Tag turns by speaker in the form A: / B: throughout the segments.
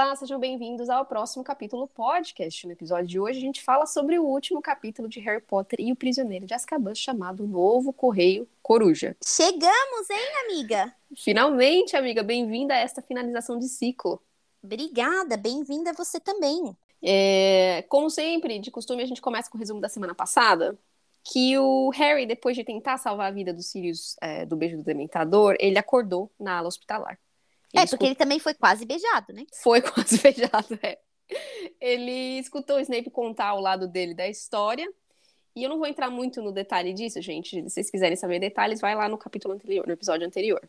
A: Olá, sejam bem-vindos ao próximo capítulo podcast. No episódio de hoje, a gente fala sobre o último capítulo de Harry Potter e o Prisioneiro de Azkaban, chamado Novo Correio Coruja.
B: Chegamos, hein, amiga?
A: Finalmente, amiga, bem-vinda a esta finalização de ciclo.
B: Obrigada, bem-vinda você também.
A: É, como sempre, de costume, a gente começa com o resumo da semana passada, que o Harry, depois de tentar salvar a vida dos Sirius é, do beijo do Dementador, ele acordou na ala hospitalar.
B: É, porque ele também foi quase beijado, né?
A: Foi quase beijado, é. Ele escutou o Snape contar o lado dele da história. E eu não vou entrar muito no detalhe disso, gente. Se vocês quiserem saber detalhes, vai lá no capítulo anterior, no episódio anterior.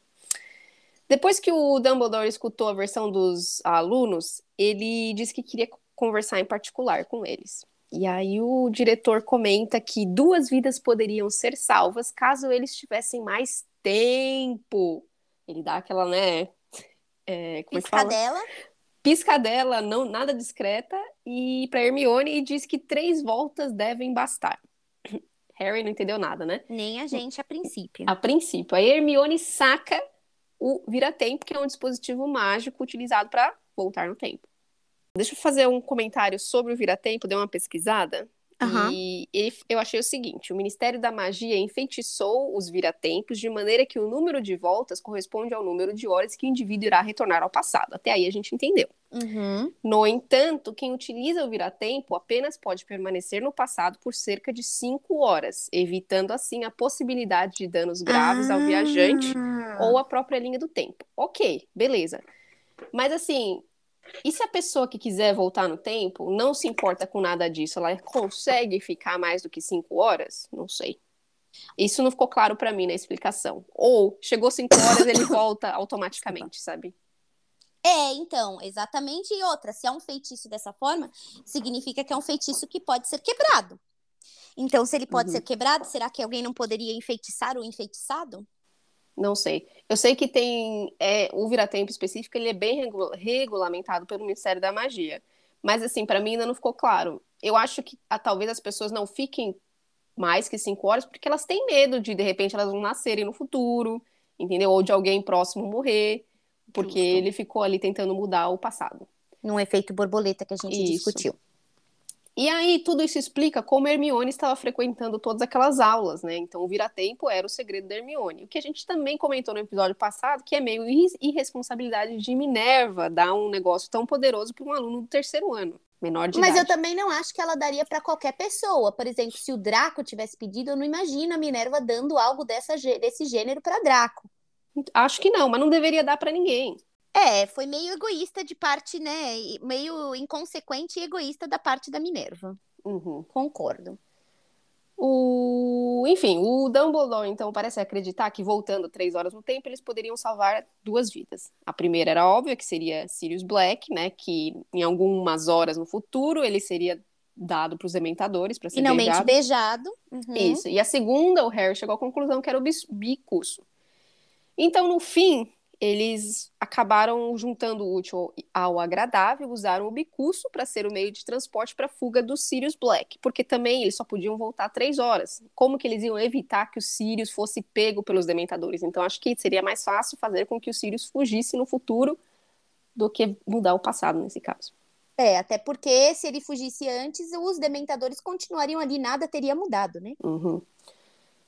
A: Depois que o Dumbledore escutou a versão dos alunos, ele disse que queria conversar em particular com eles. E aí o diretor comenta que duas vidas poderiam ser salvas caso eles tivessem mais tempo. Ele dá aquela, né, é, como
B: Piscadela.
A: É Piscadela, não, nada discreta, e para Hermione e diz que três voltas devem bastar. Harry não entendeu nada, né?
B: Nem a gente a princípio.
A: A princípio. Aí Hermione saca o vira-tempo, que é um dispositivo mágico utilizado para voltar no tempo. Deixa eu fazer um comentário sobre o vira-tempo, dei uma pesquisada.
B: Uhum.
A: E, e eu achei o seguinte: o Ministério da Magia enfeitiçou os viratempos de maneira que o número de voltas corresponde ao número de horas que o indivíduo irá retornar ao passado. Até aí a gente entendeu.
B: Uhum.
A: No entanto, quem utiliza o viratempo apenas pode permanecer no passado por cerca de 5 horas, evitando assim a possibilidade de danos graves
B: ah.
A: ao viajante ou à própria linha do tempo. Ok, beleza. Mas assim, e se a pessoa que quiser voltar no tempo não se importa com nada disso, ela consegue ficar mais do que cinco horas? Não sei. Isso não ficou claro para mim na explicação. Ou chegou cinco horas ele volta automaticamente, sabe?
B: É, então, exatamente. E outra, se é um feitiço dessa forma, significa que é um feitiço que pode ser quebrado. Então, se ele pode
A: Uhum.
B: ser quebrado, será que alguém não poderia enfeitiçar o enfeitiçado?
A: Não sei. Eu sei que tem é, o viratempo específico, ele é bem regu- regulamentado pelo Ministério da Magia. Mas assim, para mim ainda não ficou claro. Eu acho que ah, talvez as pessoas não fiquem mais que cinco horas porque elas têm medo de de repente elas vão nascerem no futuro, entendeu? Ou de alguém próximo morrer, porque
B: Justo.
A: ele ficou ali tentando mudar o passado.
B: Num efeito borboleta que a gente
A: Isso.
B: discutiu.
A: E aí, tudo isso explica como Hermione estava frequentando todas aquelas aulas, né? Então, o vira-tempo era o segredo da Hermione. O que a gente também comentou no episódio passado, que é meio irre- irresponsabilidade de Minerva dar um negócio tão poderoso para um aluno do terceiro ano, menor de
B: Mas eu
A: idade.
B: também não acho que ela daria para qualquer pessoa. Por exemplo, se o Draco tivesse pedido, eu não imagino a Minerva dando algo dessa, desse gênero para Draco.
A: Acho que não, mas não deveria dar para ninguém.
B: É, foi meio egoísta de parte, né? Meio inconsequente e egoísta da parte da Minerva.
A: Uhum.
B: Concordo.
A: O... Enfim, o Dumbledore, então, parece acreditar que, voltando três horas no tempo, eles poderiam salvar duas vidas. A primeira era óbvia, que seria Sirius Black, né? Que em algumas horas no futuro ele seria dado para os dementadores para ser
B: Finalmente
A: beijado.
B: beijado. Uhum.
A: Isso. E a segunda, o Harry chegou à conclusão que era o bicurso. Então, no fim, eles acabaram juntando o útil ao agradável, usaram o bicurso para ser o meio de transporte para a fuga do Sirius Black, porque também eles só podiam voltar três horas. Como que eles iam evitar que o Sirius fosse pego pelos dementadores? Então, acho que seria mais fácil fazer com que o Sirius fugisse no futuro do que mudar o passado nesse caso.
B: É, até porque se ele fugisse antes, os dementadores continuariam ali, nada teria mudado, né?
A: Uhum.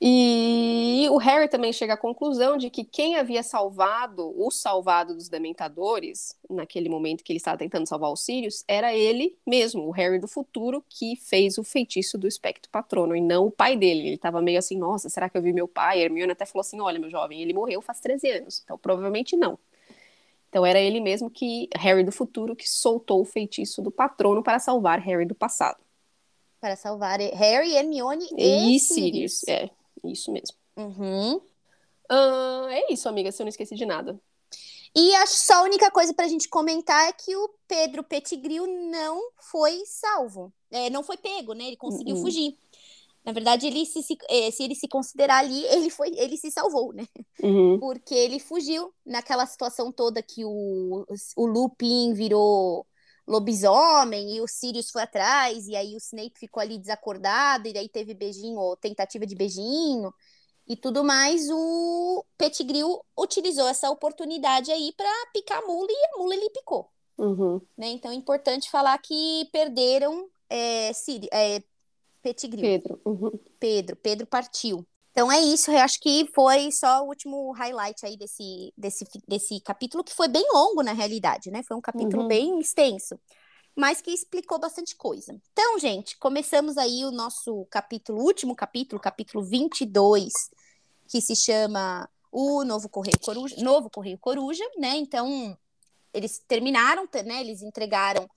A: E o Harry também chega à conclusão de que quem havia salvado, o salvado dos dementadores, naquele momento que ele estava tentando salvar os Sirius, era ele mesmo, o Harry do futuro, que fez o feitiço do espectro patrono, e não o pai dele. Ele estava meio assim, nossa, será que eu vi meu pai? A Hermione até falou assim, olha, meu jovem, ele morreu faz 13 anos, então provavelmente não. Então era ele mesmo que, Harry do futuro, que soltou o feitiço do patrono para salvar Harry do passado.
B: Para salvar Harry, Hermione
A: E,
B: e,
A: Sirius, é, isso mesmo.
B: Uhum.
A: Ah, é isso, amiga, se eu não esqueci de nada.
B: E acho só a única coisa pra gente comentar é que o Pedro Pettigrew não foi salvo. É, não foi pego, né? Ele conseguiu
A: Uhum.
B: fugir. Na verdade, ele se, se, eh, se ele se considerar ali, ele foi, ele se salvou, né?
A: Uhum.
B: Porque ele fugiu naquela situação toda que o, o Lupin virou lobisomem e o Sirius foi atrás, e aí o Snape ficou ali desacordado, e daí teve beijinho, ou tentativa de beijinho, e tudo mais, o Pettigrew utilizou essa oportunidade aí pra picar a mula, e a mula ele picou.
A: Uhum.
B: Né? Então é importante falar que perderam é, Siri, é, Pettigrew.
A: Pedro. Uhum.
B: Pedro. Pedro partiu. Então é isso, eu acho que foi só o último highlight aí desse, desse, desse capítulo, que foi bem longo na realidade, né? Foi um capítulo
A: Uhum.
B: bem extenso, mas que explicou bastante coisa. Então, gente, começamos aí o nosso capítulo, último capítulo, capítulo 22, que se chama O Novo Correio Coruja, Novo Correio Coruja, né? Então, eles terminaram, né? Eles entregaram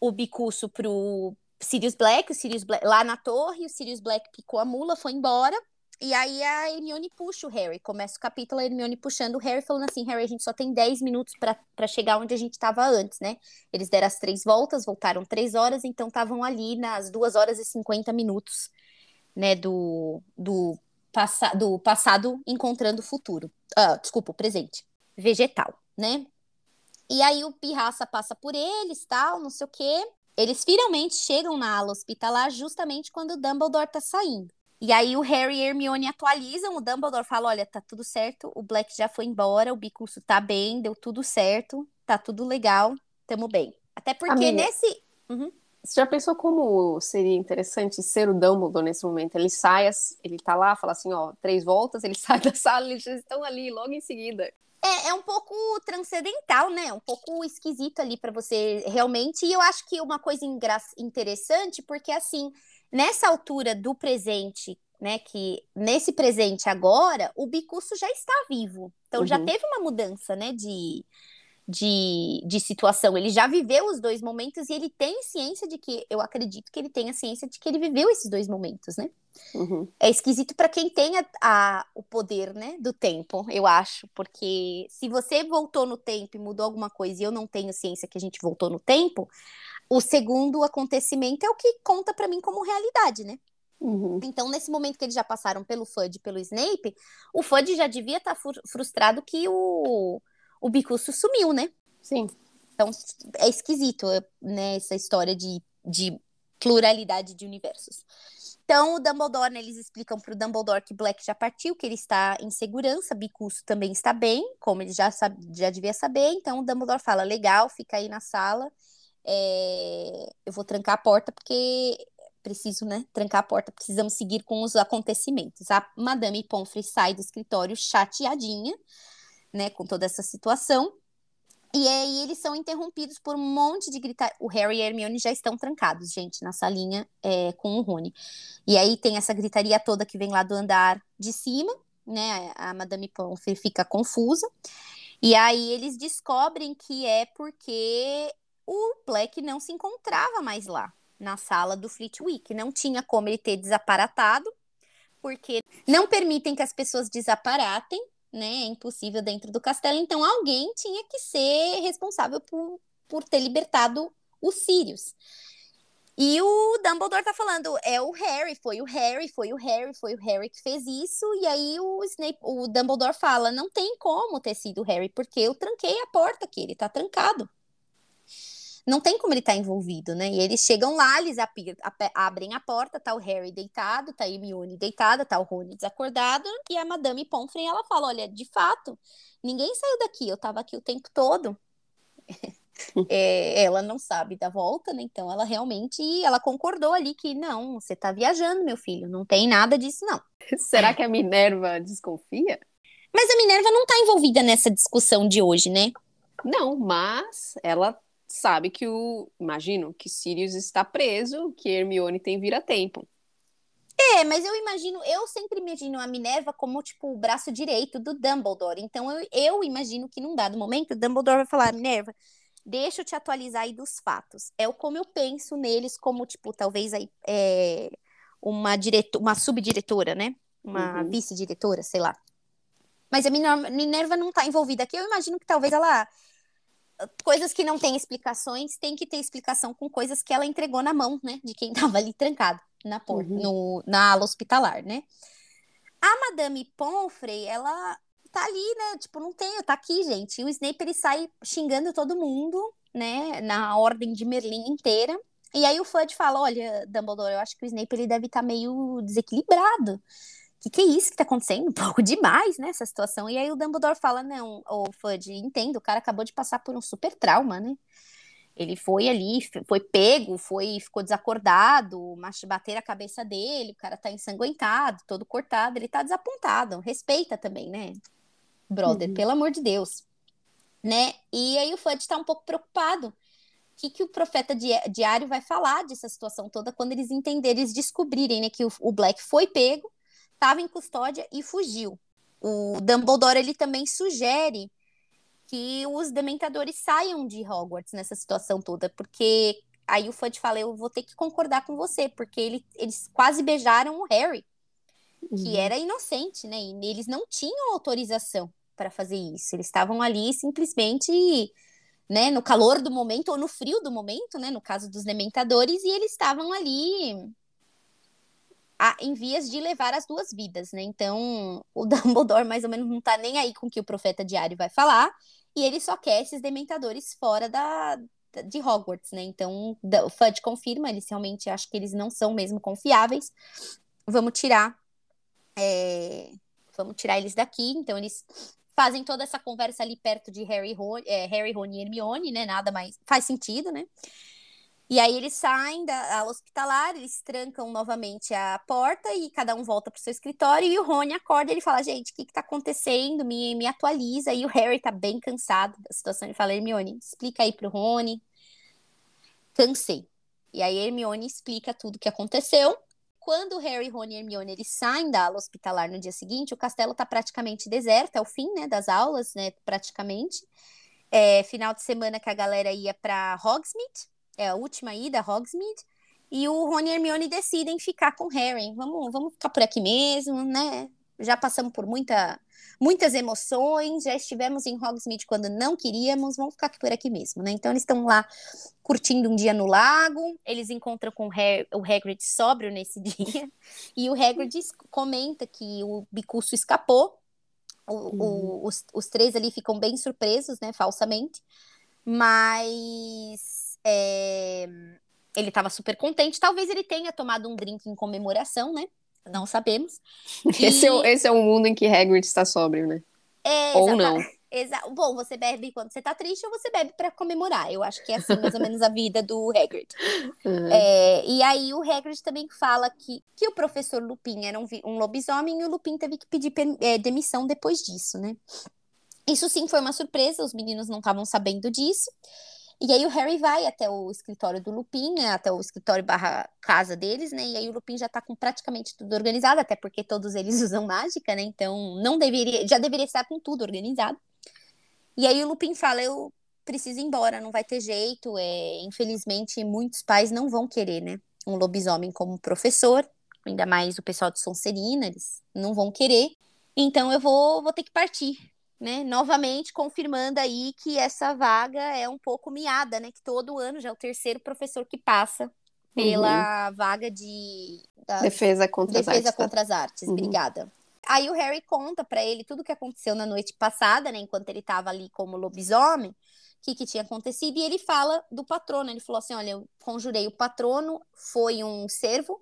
B: o bicurso pro Sirius Black, o Sirius Black lá na torre, o Sirius Black picou a mula, foi embora. E aí a Hermione puxa o Harry. Começa o capítulo, a Hermione puxando o Harry, falando assim: Harry, a gente só tem 10 minutos para chegar onde a gente estava antes, né? Eles deram as três voltas, voltaram três horas, então estavam ali nas 2 horas e 50 minutos, né? Do, do, do passado encontrando o futuro. Ah, desculpa, o presente. Vegetal, né? E aí o Pirraça passa por eles, tal, não sei o quê. Eles finalmente chegam na ala hospitalar justamente quando o Dumbledore tá saindo. E aí o Harry e Hermione atualizam, o Dumbledore fala, olha, tá tudo certo, o Black já foi embora, o Bicurso tá bem, deu tudo certo, tá tudo legal, tamo bem. Até porque
A: Amiga.
B: nesse... Uhum.
A: Você já pensou como seria interessante ser o Dumbledore nesse momento? Ele sai, ele tá lá, fala assim, ó, três voltas, ele sai da sala, eles já estão ali logo em seguida.
B: É, é um pouco transcendental, né? Um pouco esquisito ali pra você realmente. E eu acho que uma coisa interessante, porque assim, nessa altura do presente, né? Que nesse presente agora, o Bicurso já está vivo. Então já
A: Uhum.
B: teve uma mudança, né? De, de, de situação. Ele já viveu os dois momentos e ele tem ciência de que, eu acredito que ele tenha ciência de que ele viveu esses dois momentos, né?
A: Uhum.
B: É esquisito para quem tem a, a- o poder, né, do tempo, eu acho, porque se você voltou no tempo e mudou alguma coisa e eu não tenho ciência que a gente voltou no tempo, o segundo acontecimento é o que conta para mim como realidade, né?
A: Uhum.
B: Então, nesse momento que eles já passaram pelo Fudge e pelo Snape, o Fudge já devia estar frustrado que o, o Bicurso sumiu, né?
A: Sim.
B: Então, é esquisito, né, essa história de, de pluralidade de universos. Então, o Dumbledore, né, eles explicam pro Dumbledore que Black já partiu, que ele está em segurança, Bicurso também está bem, como ele já, sabe, já devia saber. Então, o Dumbledore fala, legal, fica aí na sala, é, eu vou trancar a porta, porque preciso, né, trancar a porta, precisamos seguir com os acontecimentos. A Madame Pomfrey sai do escritório chateadinha, né, com toda essa situação. E aí eles são interrompidos por um monte de gritar. O Harry e a Hermione já estão trancados, gente, na salinha é, com o Rony. E aí tem essa gritaria toda que vem lá do andar de cima, né? A Madame Pomfrey fica confusa. E aí eles descobrem que é porque o Black não se encontrava mais lá, na sala do Flitwick. Não tinha como ele ter desaparatado, porque não permitem que as pessoas desaparatem né? É impossível dentro do castelo. Então, alguém tinha que ser responsável por, por ter libertado os Sirius. E o Dumbledore tá falando, é o Harry, foi o Harry, foi o Harry, foi o Harry que fez isso. E aí o Snape, o Dumbledore fala, não tem como ter sido o Harry, porque eu tranquei a porta aqui, ele tá trancado. Não tem como ele estar tá envolvido, né? E eles chegam lá, eles abrem a porta, tá o Harry deitado, tá a Hermione deitada, tá o Rony desacordado, e a Madame Pomfrey, ela fala, olha, de fato, ninguém saiu daqui, eu tava aqui o tempo todo. é, ela não sabe da volta, né? Então ela realmente, ela concordou ali que, não, você tá viajando, meu filho, não tem nada disso, não.
A: Será que a Minerva desconfia?
B: Mas a Minerva não tá envolvida nessa discussão de hoje, né?
A: Não, mas ela sabe que o. Imagino que Sirius está preso, que Hermione tem vira-tempo.
B: É, mas eu imagino, eu sempre imagino a Minerva como, tipo, o braço direito do Dumbledore. Então eu, eu imagino que num dado momento o Dumbledore vai falar, Minerva, deixa eu te atualizar aí dos fatos. É o como eu penso neles, como, tipo, talvez aí é, uma, direto, uma subdiretora, né? Uma
A: Uhum.
B: vice-diretora, sei lá. Mas a Minerva, Minerva não tá envolvida aqui. Eu imagino que talvez ela coisas que não têm explicações, tem que ter explicação com coisas que ela entregou na mão, né? De quem tava ali trancado na porta,
A: Uhum.
B: no, na ala hospitalar, né? A Madame Pomfrey, ela tá ali, né? Tipo, não tem, tá aqui, gente. E o Snape, ele sai xingando todo mundo, né? Na ordem de Merlin inteira. E aí o Fudge fala, olha, Dumbledore, eu acho que o Snape, ele deve estar meio desequilibrado. Que que é isso que tá acontecendo? Um pouco demais, né, essa situação. E aí o Dumbledore fala, não, ô Fudge, entendo, o cara acabou de passar por um super trauma, né? Ele foi ali, foi pego, foi, ficou desacordado, bater a cabeça dele, o cara tá ensanguentado, todo cortado, ele tá desapontado. Respeita também, né? Brother, uhum. pelo amor de Deus. Né? E aí o Fudge tá um pouco preocupado. O que, que o profeta di diário vai falar dessa situação toda quando eles entenderem, eles descobrirem né, que o, o Black foi pego, estava em custódia e fugiu. O Dumbledore ele também sugere que os dementadores saiam de Hogwarts nessa situação toda, porque aí o Fudge fala, eu vou ter que concordar com você, porque ele, eles quase beijaram o Harry, uhum. que era inocente, né? E eles não tinham autorização para fazer isso. Eles estavam ali simplesmente, né, no calor do momento ou no frio do momento, né, no caso dos dementadores, e eles estavam ali a, em vias de levar as duas vidas, né? Então, o Dumbledore mais ou menos não tá nem aí com o que o profeta diário vai falar, e ele só quer esses dementadores fora da, de Hogwarts, né? Então, o Fudge confirma, eles realmente acham que eles não são mesmo confiáveis. Vamos tirar. É, vamos tirar eles daqui. Então, eles fazem toda essa conversa ali perto de Harry, Ron, é, Harry, Ron e Hermione, né? Nada mais faz sentido, né? E aí eles saem da ala hospitalar, eles trancam novamente a porta e cada um volta para o seu escritório. E o Rony acorda e ele fala: Gente, o que, está acontecendo? Me, me atualiza. E o Harry está bem cansado da situação. Ele fala: Hermione, explica aí para o Rony. Cansei. E aí Hermione explica tudo o que aconteceu. Quando Harry, Rony e Hermione eles saem da ala hospitalar no dia seguinte, o castelo está praticamente deserto, é o fim né, das aulas, né? Praticamente. É, final de semana que a galera ia para Hogsmeade é a última ida, Hogsmeade, e o Rony e Hermione decidem ficar com Harry. Vamos, vamos ficar por aqui mesmo, né? Já passamos por muita, muitas emoções, já estivemos em Hogsmeade quando não queríamos, vamos ficar por aqui mesmo, né? Então eles estão lá curtindo um dia no lago, eles encontram com o, Harry, o Hagrid sóbrio nesse dia, e o Hagrid comenta que o Bicuço escapou, o, uhum. o, os, os três ali ficam bem surpresos, né, falsamente, mas é... Ele estava super contente. Talvez ele tenha tomado um drink em comemoração, né? Não sabemos.
A: Esse, é, esse é o mundo em que Hagrid está sóbrio, né?
B: É, ou não. Exa Bom, você bebe quando você tá triste ou você bebe para comemorar. Eu acho que é assim mais ou menos a vida do Hagrid. Uhum. É, e aí o Hagrid também fala que, que o professor Lupin era um, um lobisomem e o Lupin teve que pedir é, demissão depois disso, né? Isso sim foi uma surpresa, os meninos não estavam sabendo disso. E aí o Harry vai até o escritório do Lupin, né, até o escritório barra casa deles, né? E aí o Lupin já tá com praticamente tudo organizado, até porque todos eles usam mágica, né? Então não deveria, já deveria estar com tudo organizado. E aí o Lupin fala: "Eu preciso ir embora, não vai ter jeito, é, infelizmente muitos pais não vão querer, né? Um lobisomem como professor, ainda mais o pessoal de Sonserina, eles não vão querer. Então eu vou, vou ter que partir né, novamente confirmando aí que essa vaga é um pouco miada, né, que todo ano já é o terceiro professor que passa pela uhum. vaga de
A: defesa contra
B: defesa
A: as artes.
B: Contra as artes. Uhum. Obrigada. Aí o Harry conta para ele tudo o que aconteceu na noite passada, né, enquanto ele estava ali como lobisomem, o que, que tinha acontecido, e ele fala do patrono. Ele falou assim: Olha, eu conjurei o patrono, foi um servo,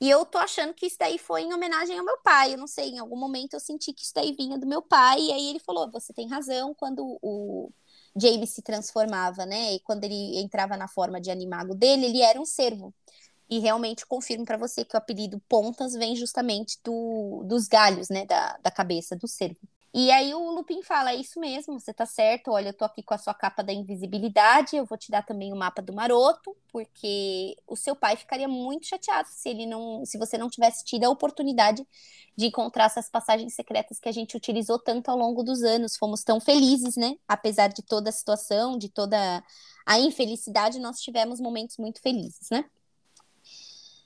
B: e eu tô achando que isso daí foi em homenagem ao meu pai. Eu não sei, em algum momento eu senti que isso daí vinha do meu pai. E aí ele falou: você tem razão quando o James se transformava, né? E quando ele entrava na forma de animago dele, ele era um servo. E realmente confirmo para você que o apelido Pontas vem justamente do, dos galhos, né? Da, da cabeça do servo. E aí o Lupin fala: é isso mesmo, você tá certo. Olha, eu tô aqui com a sua capa da invisibilidade. Eu vou te dar também o mapa do maroto, porque o seu pai ficaria muito chateado se ele não, se você não tivesse tido a oportunidade de encontrar essas passagens secretas que a gente utilizou tanto ao longo dos anos. Fomos tão felizes, né? Apesar de toda a situação, de toda a infelicidade, nós tivemos momentos muito felizes, né?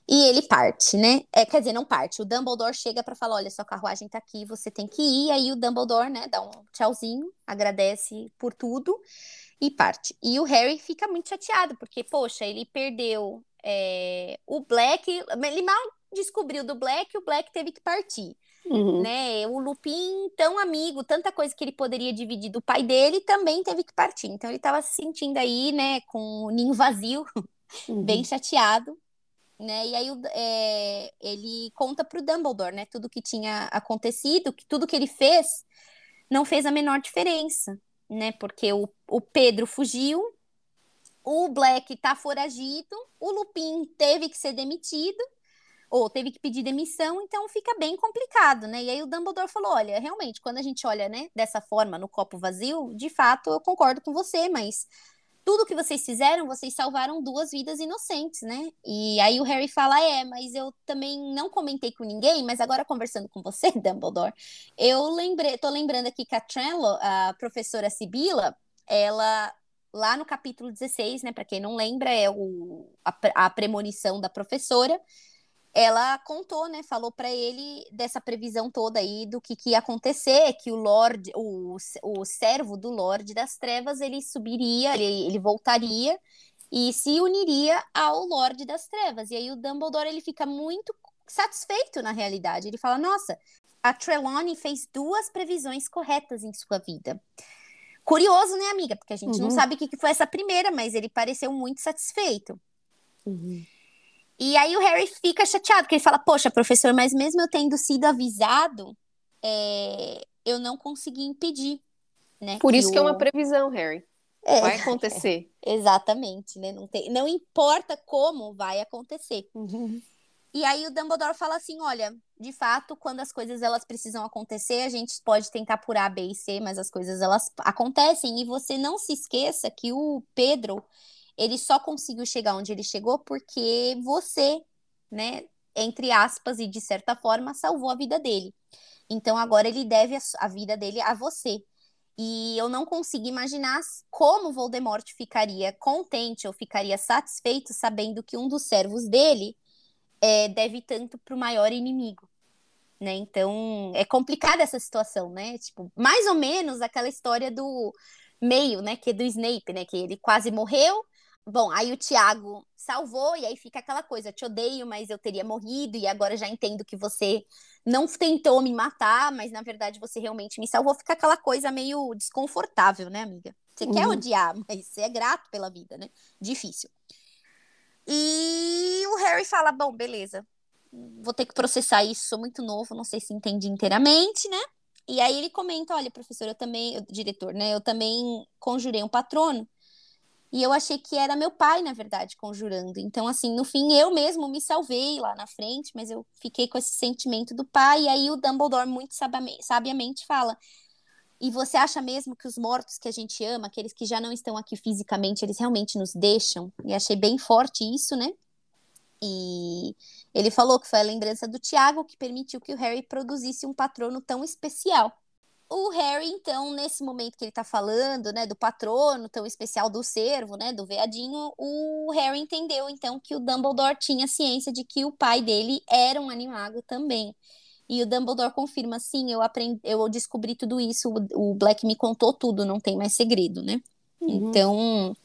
B: E ele parte, né? É, quer dizer, não parte. O Dumbledore chega para falar: olha, sua carruagem tá aqui, você tem que ir. Aí o Dumbledore, né, dá um tchauzinho, agradece por tudo e parte. E o Harry fica muito chateado, porque, poxa, ele perdeu é, o Black. Ele mal descobriu do Black, o Black teve que partir. Uhum. Né? O Lupin, tão amigo, tanta coisa que ele poderia dividir do pai dele, também teve que partir. Então ele estava se sentindo aí, né, com o ninho vazio, uhum. bem chateado né? E aí é, ele conta pro Dumbledore, né? Tudo que tinha acontecido, que tudo que ele fez não fez a menor diferença, né? Porque o, o Pedro fugiu, o Black tá foragido, o Lupin teve que ser demitido, ou teve que pedir demissão, então fica bem complicado, né? E aí o Dumbledore falou: olha, realmente, quando a gente olha, né, dessa forma no copo vazio, de fato eu concordo com você, mas tudo que vocês fizeram, vocês salvaram duas vidas inocentes, né? E aí o Harry fala: é, mas eu também não comentei com ninguém, mas agora conversando com você, Dumbledore, eu lembrei, tô lembrando aqui que a Trenlo, a professora Sibila, ela lá no capítulo 16, né, para quem não lembra, é o, a, a premonição da professora ela contou, né, falou para ele dessa previsão toda aí do que, que ia acontecer, que o Lorde, o, o servo do Lorde das Trevas, ele subiria, ele, ele voltaria e se uniria ao Lorde das Trevas. E aí o Dumbledore ele fica muito satisfeito na realidade. Ele fala: "Nossa, a Trelawney fez duas previsões corretas em sua vida". Curioso, né, amiga? Porque a gente uhum. não sabe o que, que foi essa primeira, mas ele pareceu muito satisfeito.
A: Uhum.
B: E aí o Harry fica chateado, porque ele fala, poxa, professor, mas mesmo eu tendo sido avisado, é, eu não consegui impedir, né?
A: Por isso que, que é uma previsão, Harry. É, vai acontecer.
B: É, exatamente, né? Não, tem, não importa como vai acontecer.
A: Uhum.
B: E aí o Dumbledore fala assim, olha, de fato, quando as coisas elas precisam acontecer, a gente pode tentar apurar B e C, mas as coisas elas acontecem e você não se esqueça que o Pedro, ele só conseguiu chegar onde ele chegou porque você, né, entre aspas e de certa forma, salvou a vida dele. Então agora ele deve a, a vida dele a você. E eu não consigo imaginar como Voldemort ficaria contente ou ficaria satisfeito sabendo que um dos servos dele é, deve tanto para o maior inimigo. Né? Então é complicada essa situação, né? Tipo, mais ou menos aquela história do meio, né? Que é do Snape, né? Que ele quase morreu, Bom, aí o Tiago salvou, e aí fica aquela coisa: te odeio, mas eu teria morrido, e agora já entendo que você não tentou me matar, mas na verdade você realmente me salvou. Fica aquela coisa meio desconfortável, né, amiga? Você uhum. quer odiar, mas você é grato pela vida, né? Difícil. E o Harry fala: bom, beleza, vou ter que processar isso, sou muito novo, não sei se entendi inteiramente, né? E aí ele comenta: olha, professor, eu também, diretor, né? Eu também conjurei um patrono e eu achei que era meu pai, na verdade, conjurando. Então, assim, no fim, eu mesmo me salvei lá na frente, mas eu fiquei com esse sentimento do pai. E aí o Dumbledore, muito sabiamente, fala: E você acha mesmo que os mortos que a gente ama, aqueles que já não estão aqui fisicamente, eles realmente nos deixam? E achei bem forte isso, né? E ele falou que foi a lembrança do Tiago que permitiu que o Harry produzisse um patrono tão especial. O Harry, então, nesse momento que ele tá falando, né, do patrono tão especial do servo, né, do veadinho, o Harry entendeu, então, que o Dumbledore tinha ciência de que o pai dele era um animago também. E o Dumbledore confirma, sim, eu aprendi, eu descobri tudo isso, o, o Black me contou tudo, não tem mais segredo, né? Uhum. Então,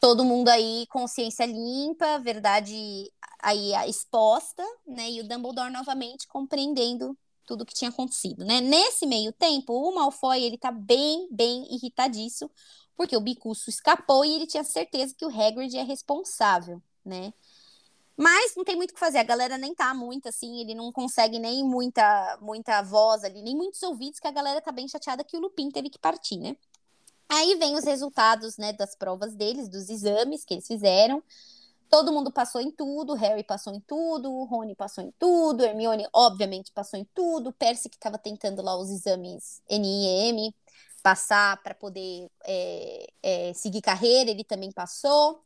B: todo mundo aí, consciência limpa, verdade aí exposta, né? E o Dumbledore novamente compreendendo tudo que tinha acontecido, né? Nesse meio tempo, o Malfoy, ele tá bem, bem irritadíssimo, porque o Bicuço escapou e ele tinha certeza que o Hagrid é responsável, né? Mas não tem muito o que fazer, a galera nem tá muito assim, ele não consegue nem muita muita voz ali, nem muitos ouvidos, que a galera tá bem chateada que o Lupin teve que partir, né? Aí vem os resultados, né, das provas deles, dos exames que eles fizeram. Todo mundo passou em tudo, Harry passou em tudo, Rony passou em tudo, Hermione obviamente passou em tudo, Percy que estava tentando lá os exames NIM passar para poder é, é, seguir carreira, ele também passou.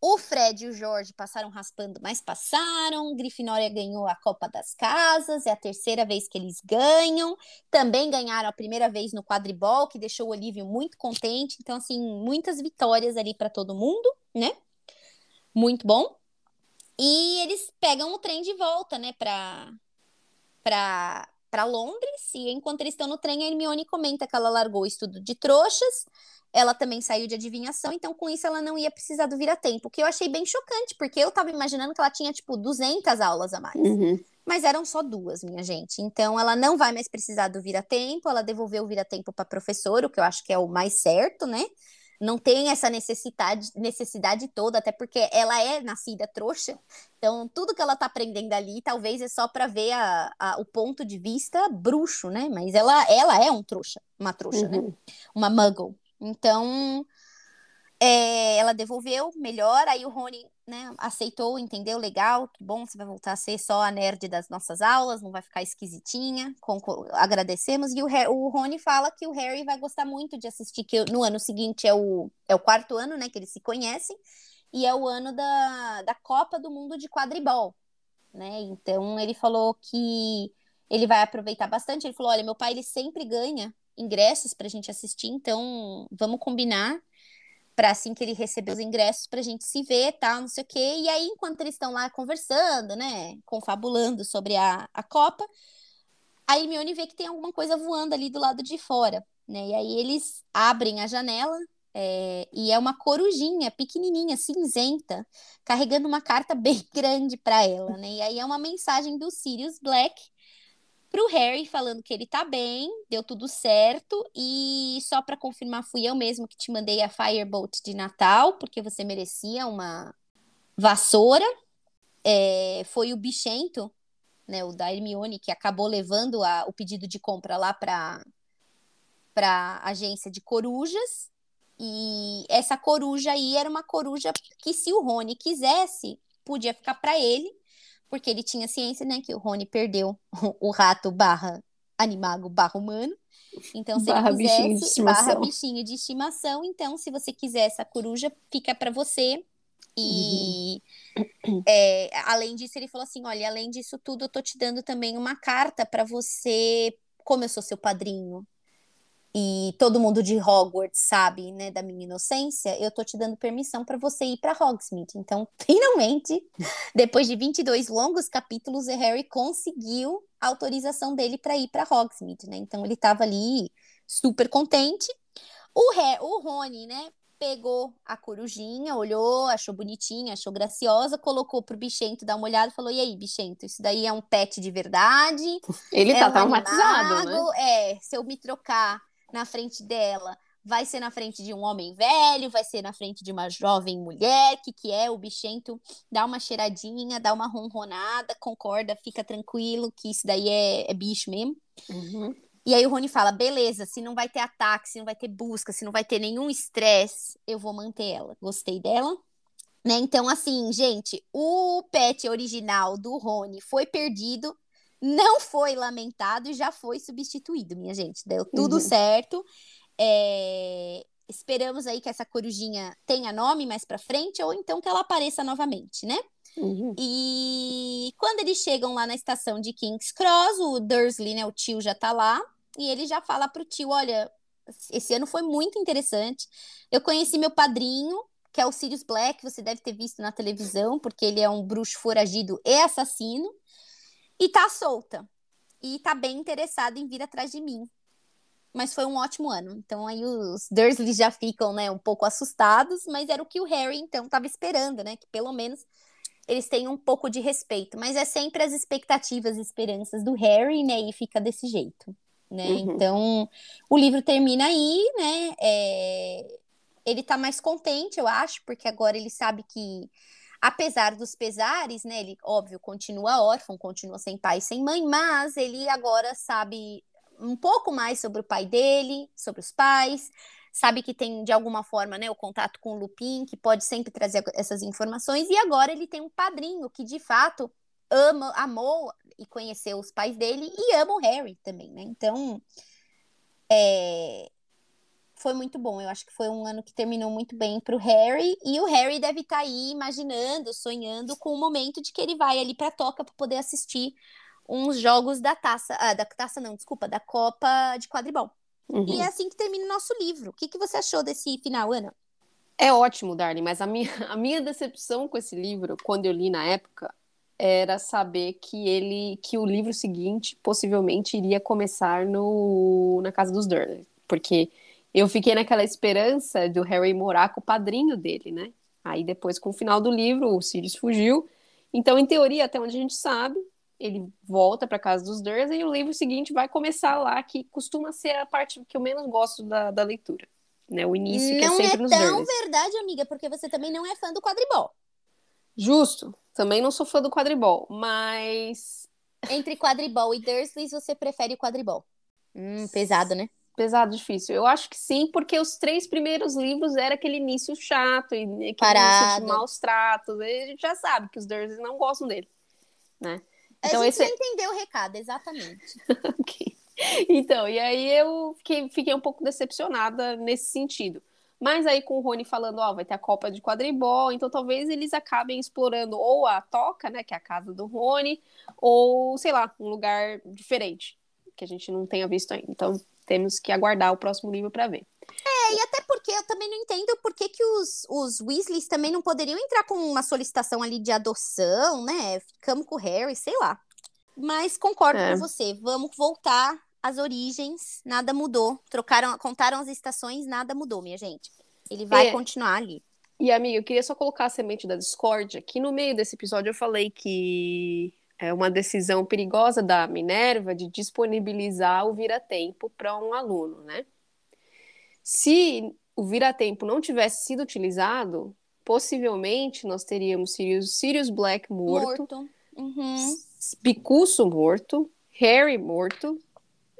B: O Fred e o Jorge passaram raspando, mas passaram. Grifinória ganhou a Copa das Casas, é a terceira vez que eles ganham. Também ganharam a primeira vez no quadribol, que deixou o Olívio muito contente. Então, assim, muitas vitórias ali para todo mundo, né? Muito bom. E eles pegam o trem de volta, né, pra, pra, pra Londres. E enquanto eles estão no trem, a Hermione comenta que ela largou o estudo de trouxas. Ela também saiu de adivinhação, então com isso ela não ia precisar do vira-tempo, que eu achei bem chocante, porque eu tava imaginando que ela tinha, tipo, 200 aulas a mais.
A: Uhum.
B: Mas eram só duas, minha gente. Então ela não vai mais precisar do vira-tempo, ela devolveu o vira-tempo pra professora, o que eu acho que é o mais certo, né? Não tem essa necessidade, necessidade toda, até porque ela é nascida trouxa. Então, tudo que ela tá aprendendo ali, talvez é só para ver a, a, o ponto de vista bruxo, né? Mas ela, ela é um trouxa, uma trouxa, né? uhum. né? Uma muggle. Então, é, ela devolveu melhor, aí o Rony né, aceitou, entendeu, legal, que bom, você vai voltar a ser só a nerd das nossas aulas, não vai ficar esquisitinha, agradecemos, e o, o Rony fala que o Harry vai gostar muito de assistir, que no ano seguinte é o, é o quarto ano, né, que eles se conhecem, e é o ano da, da Copa do Mundo de quadribol, né, então ele falou que ele vai aproveitar bastante, ele falou, olha, meu pai, ele sempre ganha ingressos pra gente assistir, então vamos combinar para assim que ele receber os ingressos para a gente se ver, tal, não sei o quê. E aí, enquanto eles estão lá conversando, né, confabulando sobre a, a Copa, a Hermione vê que tem alguma coisa voando ali do lado de fora, né? E aí eles abrem a janela é, e é uma corujinha pequenininha, cinzenta, carregando uma carta bem grande para ela, né? E aí é uma mensagem do Sirius Black pro Harry falando que ele tá bem, deu tudo certo e só para confirmar fui eu mesmo que te mandei a Firebolt de Natal, porque você merecia uma vassoura. É, foi o bichento, né, o da Hermione que acabou levando a, o pedido de compra lá para para agência de corujas. E essa coruja aí era uma coruja que se o Rony quisesse, podia ficar para ele porque ele tinha ciência, né, que o Rony perdeu o rato barra animago barra humano. Então, se barra ele quisesse, bichinho de estimação. barra bichinho de estimação, então, se você quiser essa coruja, fica para você. E uhum. é, além disso, ele falou assim: olha, além disso tudo, eu tô te dando também uma carta para você, como eu sou seu padrinho, e todo mundo de Hogwarts sabe, né, da minha inocência, eu tô te dando permissão para você ir para Hogsmeade. Então, finalmente, depois de 22 longos capítulos, o Harry conseguiu a autorização dele para ir para Hogsmeade, né? Então, ele tava ali super contente. O, Harry, o Rony, né, pegou a corujinha, olhou, achou bonitinha, achou graciosa, colocou pro bichento dar uma olhada e falou: E aí, bichento, isso daí é um pet de verdade?
A: Ele
B: é
A: tá um traumatizado, animago,
B: né? É, se eu me trocar na frente dela vai ser na frente de um homem velho, vai ser na frente de uma jovem mulher, que que é o bichento, dá uma cheiradinha, dá uma ronronada, concorda, fica tranquilo, que isso daí é, é bicho mesmo. Uhum. E aí o Rony fala, beleza, se não vai ter ataque, se não vai ter busca, se não vai ter nenhum estresse, eu vou manter ela. Gostei dela. Né? Então, assim, gente, o pet original do Rony foi perdido não foi lamentado e já foi substituído, minha gente. Deu tudo uhum. certo. É... Esperamos aí que essa corujinha tenha nome mais para frente ou então que ela apareça novamente, né? Uhum. E quando eles chegam lá na estação de King's Cross, o Dursley, né, o tio já tá lá, e ele já fala pro tio, olha, esse ano foi muito interessante. Eu conheci meu padrinho, que é o Sirius Black, você deve ter visto na televisão, porque ele é um bruxo foragido e assassino. E tá solta. E tá bem interessada em vir atrás de mim. Mas foi um ótimo ano. Então aí os Dursley já ficam, né, um pouco assustados, mas era o que o Harry então tava esperando, né, que pelo menos eles tenham um pouco de respeito, mas é sempre as expectativas e esperanças do Harry, né, e fica desse jeito, né? Uhum. Então, o livro termina aí, né? É... Ele tá mais contente, eu acho, porque agora ele sabe que apesar dos pesares, né? Ele, óbvio, continua órfão, continua sem pai e sem mãe, mas ele agora sabe um pouco mais sobre o pai dele, sobre os pais, sabe que tem de alguma forma, né, o contato com o Lupin, que pode sempre trazer essas informações, e agora ele tem um padrinho que de fato ama, amou e conheceu os pais dele e ama o Harry também, né? Então, é, foi muito bom. Eu acho que foi um ano que terminou muito bem para o Harry. E o Harry deve estar tá aí imaginando, sonhando com o momento de que ele vai ali para a toca para poder assistir uns jogos da taça, ah, da taça não, desculpa, da Copa de Quadribol. Uhum. E é assim que termina o nosso livro. O que, que você achou desse final, Ana?
A: É ótimo, Darling, mas a minha, a minha decepção com esse livro, quando eu li na época, era saber que ele, que o livro seguinte possivelmente iria começar no, na casa dos Dursley, porque eu fiquei naquela esperança do Harry morar com o padrinho dele, né? Aí depois, com o final do livro, o Sirius fugiu. Então, em teoria, até onde a gente sabe, ele volta para casa dos Dursley e o livro seguinte vai começar lá, que costuma ser a parte que eu menos gosto da, da leitura. né? O início que
B: não
A: é sempre
B: é
A: nos
B: tão
A: Dursleys.
B: verdade, amiga, porque você também não é fã do quadribol.
A: Justo. Também não sou fã do quadribol, mas
B: Entre quadribol e Dursleys, você prefere o quadribol. Hum, pesado, né?
A: Pesado, difícil. Eu acho que sim, porque os três primeiros livros era aquele início chato e aquele
B: Parado.
A: início de maus tratos. E a gente já sabe que os Dursleys não gostam dele, né? Então
B: a gente
A: esse
B: já entendeu o recado, exatamente.
A: Ok. Então, e aí eu fiquei, fiquei um pouco decepcionada nesse sentido. Mas aí com o Rony falando, ó, vai ter a Copa de Quadribol, então talvez eles acabem explorando ou a Toca, né, que é a casa do Rony, ou, sei lá, um lugar diferente, que a gente não tenha visto ainda. Então temos que aguardar o próximo livro para ver.
B: E até porque eu também não entendo por que, que os, os Weasleys também não poderiam entrar com uma solicitação ali de adoção, né? Ficamos com o Harry, sei lá. Mas concordo
A: É.
B: com você. Vamos voltar às origens. Nada mudou. Trocaram, contaram as estações, nada mudou, minha gente. Ele vai
A: É.
B: continuar ali.
A: E, amiga, eu queria só colocar a semente da discórdia, que no meio desse episódio eu falei que é uma decisão perigosa da Minerva de disponibilizar o vira-tempo para um aluno, né? Se o vira-tempo não tivesse sido utilizado, possivelmente nós teríamos Sirius, Sirius Black morto,
B: Uhum.
A: Bicuço morto, Harry morto,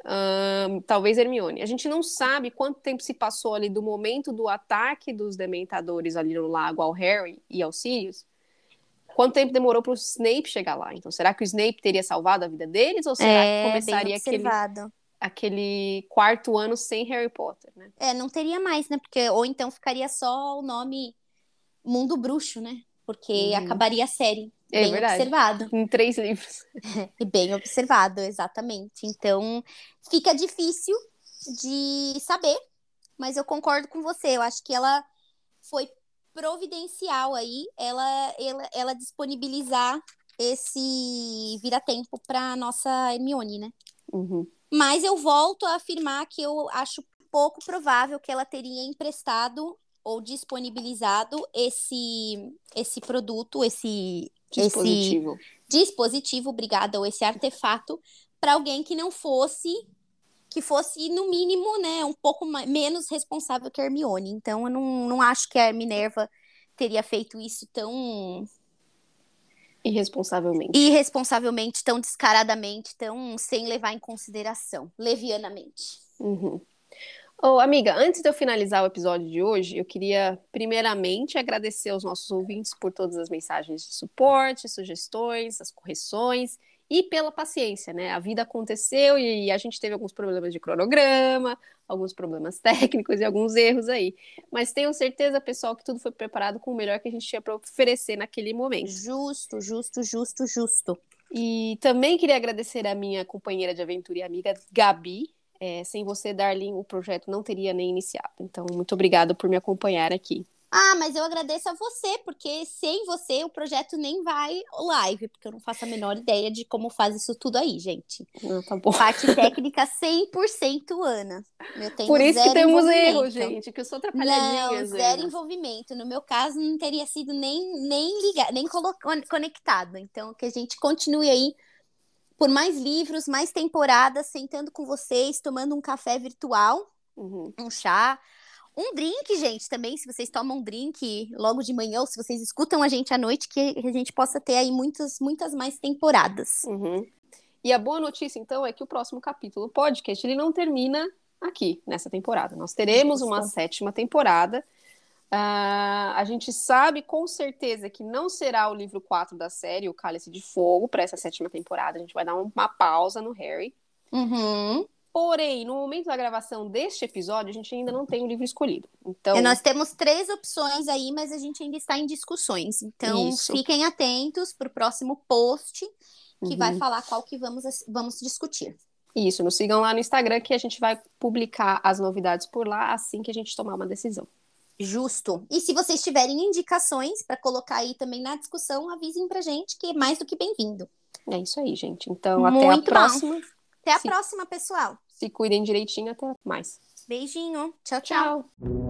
A: ahn, talvez Hermione. A gente não sabe quanto tempo se passou ali do momento do ataque dos dementadores ali no lago ao Harry e ao Sirius. Quanto tempo demorou para o Snape chegar lá? Então, será que o Snape teria salvado a vida deles? Ou será que
B: É, bem
A: começaria aquele, aquele quarto ano sem Harry Potter, né?
B: É, não teria mais, né? Porque, ou então ficaria só o nome Mundo Bruxo, né? Porque
A: Uhum.
B: acabaria a série.
A: É
B: bem
A: verdade.
B: observado.
A: Em três livros.
B: E bem observado, exatamente. Então, fica difícil de saber, mas eu concordo com você. Eu acho que ela foi providencial aí, ela, ela, ela disponibilizar esse vira-tempo para nossa Hermione, né?
A: Uhum.
B: Mas eu volto a afirmar que eu acho pouco provável que ela teria emprestado ou disponibilizado esse esse produto, esse
A: Dispositivo.
B: dispositivo, obrigada, ou esse artefato para alguém que não fosse que fosse no mínimo, né, um pouco ma- menos responsável que a Hermione. Então eu não, não acho que a Minerva teria feito isso tão
A: Irresponsavelmente.
B: irresponsavelmente, tão descaradamente, tão sem levar em consideração, levianamente.
A: Uhum. Ô, amiga, antes de eu finalizar o episódio de hoje, eu queria primeiramente agradecer aos nossos ouvintes por todas as mensagens de suporte, sugestões, as correções e pela paciência, né? A vida aconteceu e a gente teve alguns problemas de cronograma, alguns problemas técnicos e alguns erros aí. Mas tenho certeza, pessoal, que tudo foi preparado com o melhor que a gente tinha para oferecer naquele momento.
B: Justo, justo, justo, justo.
A: E também queria agradecer a minha companheira de aventura e amiga Gabi. É, sem você, Darlene, o projeto não teria nem iniciado. Então, muito obrigada por me acompanhar aqui.
B: Ah, mas eu agradeço a você, porque sem você o projeto nem vai live, porque eu não faço a menor ideia de como faz isso tudo aí, gente.
A: Ah, tá bom.
B: Parte técnica 100% Ana. Eu tenho
A: Por isso que temos erros, gente, que eu sou atrapalhadinha.
B: Não, zero envolvimento. No meu caso, não teria sido nem, nem ligado, nem conectado. Então, que a gente continue aí por mais livros, mais temporadas, sentando com vocês, tomando um café virtual,
A: Uhum.
B: um chá, um drink, gente, também, se vocês tomam um drink logo de manhã, ou se vocês escutam a gente à noite, que a gente possa ter aí muitas, muitas mais temporadas.
A: Uhum. E a boa notícia, então, é que o próximo capítulo do podcast ele não termina aqui, nessa temporada. Nós teremos uma sétima temporada. Ah, a gente sabe com certeza que não será o livro 4 da série, o Cálice de Fogo, para essa sétima temporada. A gente vai dar uma pausa no Harry.
B: Uhum.
A: Porém, no momento da gravação deste episódio, a gente ainda não tem o livro escolhido. Então,
B: E nós temos três opções aí, mas a gente ainda está em discussões. Então,
A: Isso.
B: fiquem atentos para o próximo post, que
A: Uhum.
B: vai falar qual que vamos, vamos discutir.
A: Isso, nos sigam lá no Instagram que a gente vai publicar as novidades por lá assim que a gente tomar uma decisão.
B: Justo. E se vocês tiverem indicações para colocar aí também na discussão, avisem pra gente, que é mais do que bem-vindo.
A: É isso aí, gente. Então, até a
B: Muito bom.
A: próxima.
B: Até a
A: Sim.
B: próxima, pessoal.
A: Se cuidem direitinho. Até mais.
B: Beijinho. tchau. tchau.
A: Tchau.